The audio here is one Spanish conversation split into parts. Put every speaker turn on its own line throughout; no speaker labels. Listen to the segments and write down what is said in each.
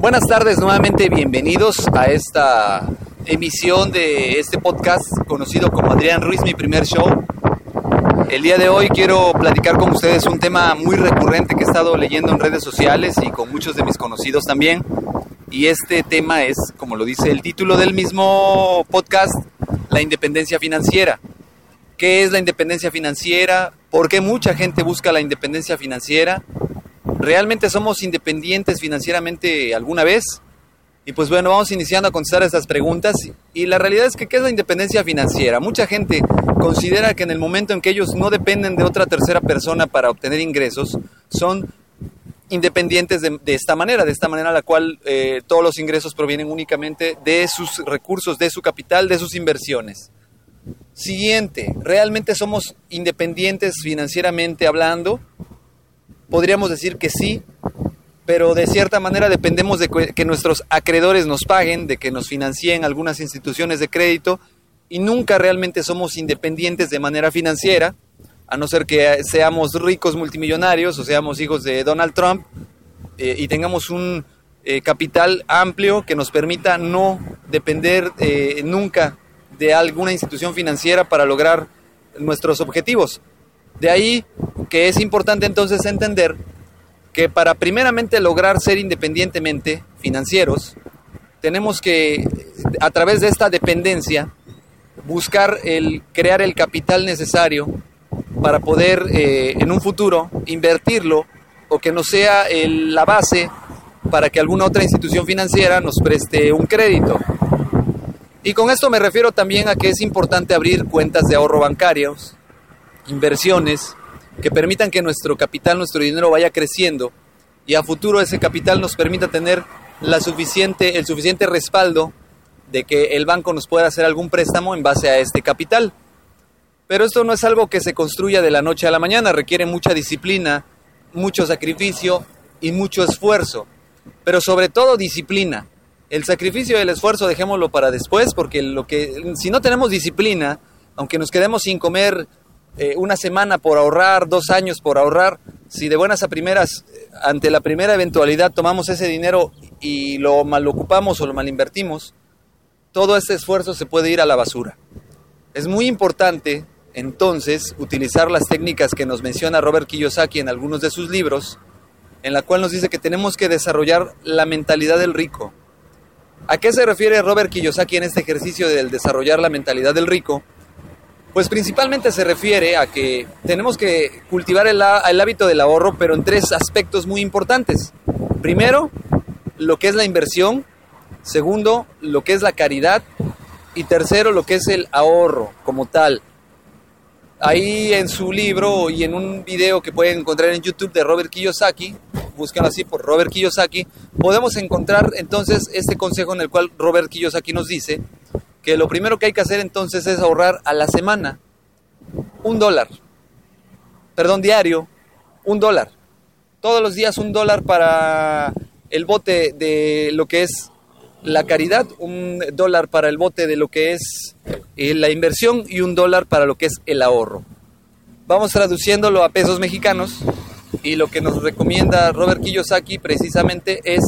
Buenas tardes, nuevamente bienvenidos a esta emisión de este podcast conocido como Adrián Ruiz, mi primer show. El día de hoy quiero platicar con ustedes un tema muy recurrente que he estado leyendo en redes sociales y con muchos de mis conocidos también. Y este tema es, como lo dice el título del mismo podcast, la independencia financiera. ¿Qué es la independencia financiera? ¿Por qué mucha gente busca la independencia financiera? ¿Realmente somos independientes financieramente alguna vez? Y pues bueno, vamos iniciando a contestar estas preguntas. Y la realidad es que, ¿qué es la independencia financiera? Mucha gente considera que en el momento en que ellos no dependen de otra tercera persona para obtener ingresos, son independientes de, esta manera, de esta manera la cual eh, todos los ingresos provienen únicamente de sus recursos, de su capital, de sus inversiones. Siguiente, ¿realmente somos independientes financieramente hablando? Podríamos decir que sí, pero de cierta manera dependemos de que nuestros acreedores nos paguen, de que nos financien algunas instituciones de crédito y nunca realmente somos independientes de manera financiera, a no ser que seamos ricos multimillonarios o seamos hijos de Donald Trump eh, y tengamos un eh, capital amplio que nos permita no depender eh, nunca de alguna institución financiera para lograr nuestros objetivos. De ahí que es importante entonces entender que para primeramente lograr ser independientemente financieros, tenemos que, a través de esta dependencia, buscar el crear el capital necesario para poder eh, en un futuro invertirlo o que no sea la base para que alguna otra institución financiera nos preste un crédito. Y con esto me refiero también a que es importante abrir cuentas de ahorro bancarios, inversiones que permitan que nuestro capital, nuestro dinero vaya creciendo y a futuro ese capital nos permita tener la suficiente, el suficiente respaldo de que el banco nos pueda hacer algún préstamo en base a este capital. Pero esto no es algo que se construya de la noche a la mañana, requiere mucha disciplina, mucho sacrificio y mucho esfuerzo, pero sobre todo disciplina. El sacrificio y el esfuerzo dejémoslo para después porque lo que si no tenemos disciplina, aunque nos quedemos sin comer eh, una semana por ahorrar, dos años por ahorrar, si de buenas a primeras, eh, ante la primera eventualidad, tomamos ese dinero y lo mal ocupamos o lo mal invertimos, todo ese esfuerzo se puede ir a la basura. Es muy importante, entonces, utilizar las técnicas que nos menciona Robert Kiyosaki en algunos de sus libros, en la cual nos dice que tenemos que desarrollar la mentalidad del rico. ¿A qué se refiere Robert Kiyosaki en este ejercicio del desarrollar la mentalidad del rico? Pues principalmente se refiere a que tenemos que cultivar el, hábito del ahorro, pero en tres aspectos muy importantes. Primero, lo que es la inversión. Segundo, lo que es la caridad. Y tercero, lo que es el ahorro como tal. Ahí en su libro y en un video que pueden encontrar en YouTube de Robert Kiyosaki, búsquenlo así por Robert Kiyosaki, podemos encontrar entonces este consejo en el cual Robert Kiyosaki nos dice que lo primero que hay que hacer entonces es ahorrar a la semana un dólar, perdón, diario, un dólar. Todos los días un dólar para el bote de lo que es la caridad, un dólar para el bote de lo que es eh, la inversión y un dólar para lo que es el ahorro. Vamos traduciéndolo a pesos mexicanos y lo que nos recomienda Robert Kiyosaki precisamente es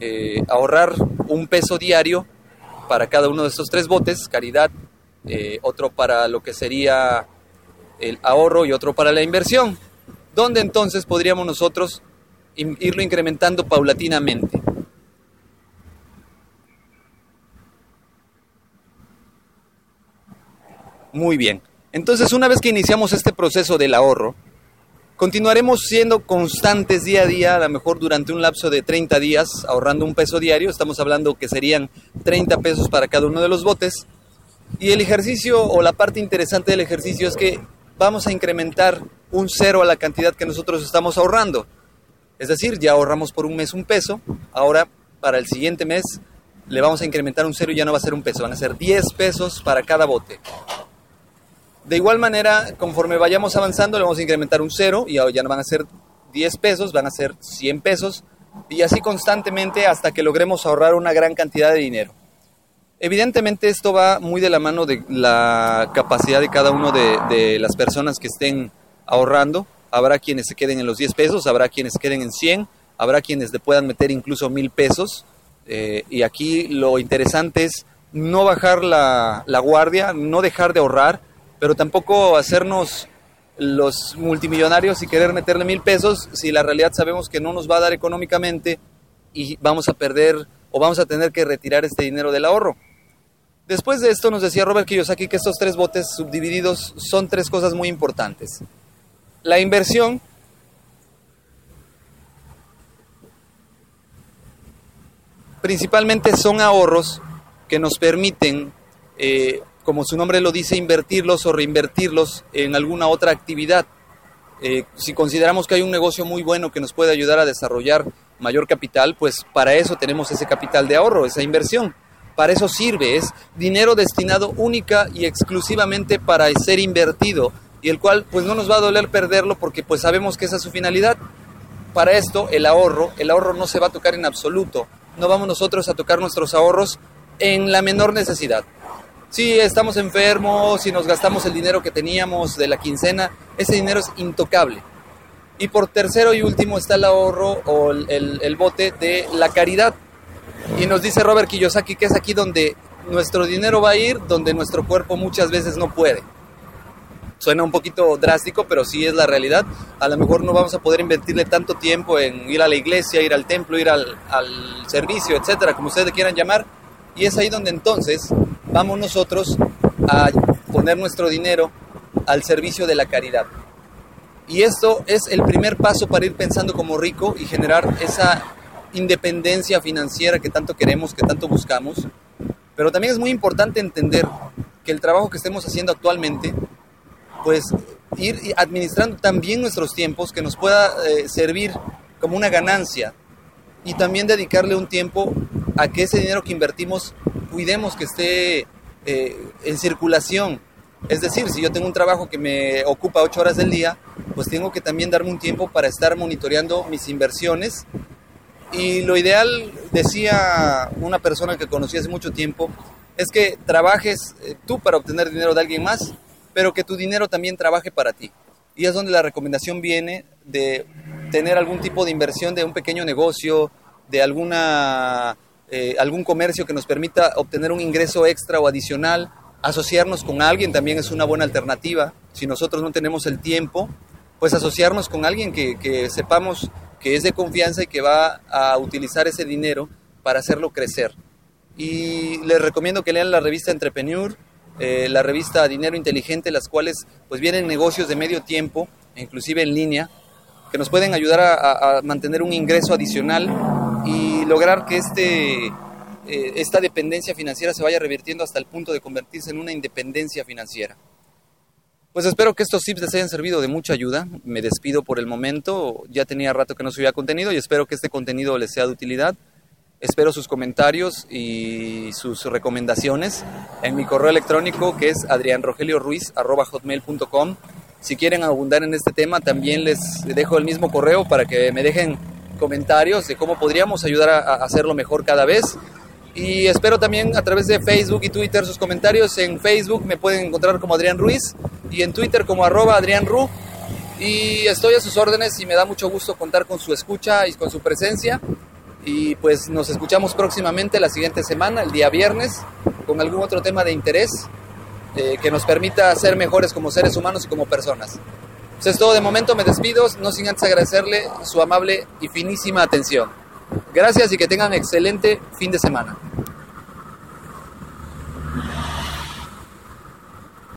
eh, ahorrar un peso diario para cada uno de estos tres botes, caridad, eh, otro para lo que sería el ahorro y otro para la inversión, donde entonces podríamos nosotros irlo incrementando paulatinamente. Muy bien. Entonces, una vez que iniciamos este proceso del ahorro, Continuaremos siendo constantes día a día, a lo mejor durante un lapso de 30 días, ahorrando un peso diario. Estamos hablando que serían 30 pesos para cada uno de los botes. Y el ejercicio o la parte interesante del ejercicio es que vamos a incrementar un cero a la cantidad que nosotros estamos ahorrando. Es decir, ya ahorramos por un mes un peso, ahora para el siguiente mes le vamos a incrementar un cero y ya no va a ser un peso, van a ser 10 pesos para cada bote. De igual manera, conforme vayamos avanzando, le vamos a incrementar un cero y ya no van a ser 10 pesos, van a ser 100 pesos y así constantemente hasta que logremos ahorrar una gran cantidad de dinero. Evidentemente esto va muy de la mano de la capacidad de cada uno de, las personas que estén ahorrando. Habrá quienes se queden en los 10 pesos, habrá quienes se queden en 100, habrá quienes le puedan meter incluso mil pesos. Eh, y aquí lo interesante es no bajar la, la guardia, no dejar de ahorrar, pero tampoco hacernos los multimillonarios y querer meterle mil pesos si la realidad sabemos que no nos va a dar económicamente y vamos a perder o vamos a tener que retirar este dinero del ahorro. Después de esto nos decía Robert Kiyosaki que estos tres botes subdivididos son tres cosas muy importantes. La inversión, principalmente son ahorros que nos permiten, eh, como su nombre lo dice, invertirlos o reinvertirlos en alguna otra actividad. Eh, si consideramos que hay un negocio muy bueno que nos puede ayudar a desarrollar mayor capital, pues para eso tenemos ese capital de ahorro, esa inversión para eso sirve, es dinero destinado única y exclusivamente para ser invertido y el cual pues no nos va a doler perderlo porque pues sabemos que esa es su finalidad. Para esto el ahorro, el ahorro no se va a tocar en absoluto, no vamos nosotros a tocar nuestros ahorros en la menor necesidad. Si estamos enfermos, si nos gastamos el dinero que teníamos de la quincena, ese dinero es intocable. Y por tercero y último está el ahorro o el, el bote de la caridad. Y nos dice Robert Kiyosaki que es aquí donde nuestro dinero va a ir, donde nuestro cuerpo muchas veces no puede. Suena un poquito drástico, pero sí es la realidad. A lo mejor no vamos a poder invertirle tanto tiempo en ir a la iglesia, ir al templo, ir al, al servicio, etcétera, como ustedes quieran llamar. Y es ahí donde entonces vamos nosotros a poner nuestro dinero al servicio de la caridad. Y esto es el primer paso para ir pensando como rico y generar esa independencia financiera que tanto queremos, que tanto buscamos. Pero también es muy importante entender que el trabajo que estemos haciendo actualmente, pues ir administrando también nuestros tiempos, que nos pueda eh, servir como una ganancia y también dedicarle un tiempo a que ese dinero que invertimos cuidemos que esté eh, en circulación. Es decir, si yo tengo un trabajo que me ocupa ocho horas del día, pues tengo que también darme un tiempo para estar monitoreando mis inversiones y lo ideal, decía una persona que conocí hace mucho tiempo, es que trabajes eh, tú para obtener dinero de alguien más, pero que tu dinero también trabaje para ti. Y es donde la recomendación viene de tener algún tipo de inversión de un pequeño negocio, de alguna, eh, algún comercio que nos permita obtener un ingreso extra o adicional. Asociarnos con alguien también es una buena alternativa. Si nosotros no tenemos el tiempo, pues asociarnos con alguien que, que sepamos que es de confianza y que va a utilizar ese dinero para hacerlo crecer. Y les recomiendo que lean la revista Entrepreneur, eh, la revista Dinero Inteligente, las cuales pues vienen negocios de medio tiempo, inclusive en línea, que nos pueden ayudar a, mantener un ingreso adicional y lograr que este, eh, esta dependencia financiera se vaya revirtiendo hasta el punto de convertirse en una independencia financiera. Pues espero que estos tips les hayan servido de mucha ayuda. Me despido por el momento. Ya tenía rato que no subía contenido y espero que este contenido les sea de utilidad. Espero sus comentarios y sus recomendaciones en mi correo electrónico que es adrianrogelioruiz.com. Si quieren abundar en este tema, también les dejo el mismo correo para que me dejen comentarios de cómo podríamos ayudar a hacerlo mejor cada vez. Y espero también a través de Facebook y Twitter sus comentarios. En Facebook me pueden encontrar como Adrián Ruiz y en Twitter como arroba Adrián Ru. Y estoy a sus órdenes y me da mucho gusto contar con su escucha y con su presencia. Y pues nos escuchamos próximamente la siguiente semana, el día viernes, con algún otro tema de interés eh, que nos permita ser mejores como seres humanos y como personas. Pues es todo de momento, me despido, no sin antes agradecerle su amable y finísima atención. Gracias y que tengan excelente fin de semana.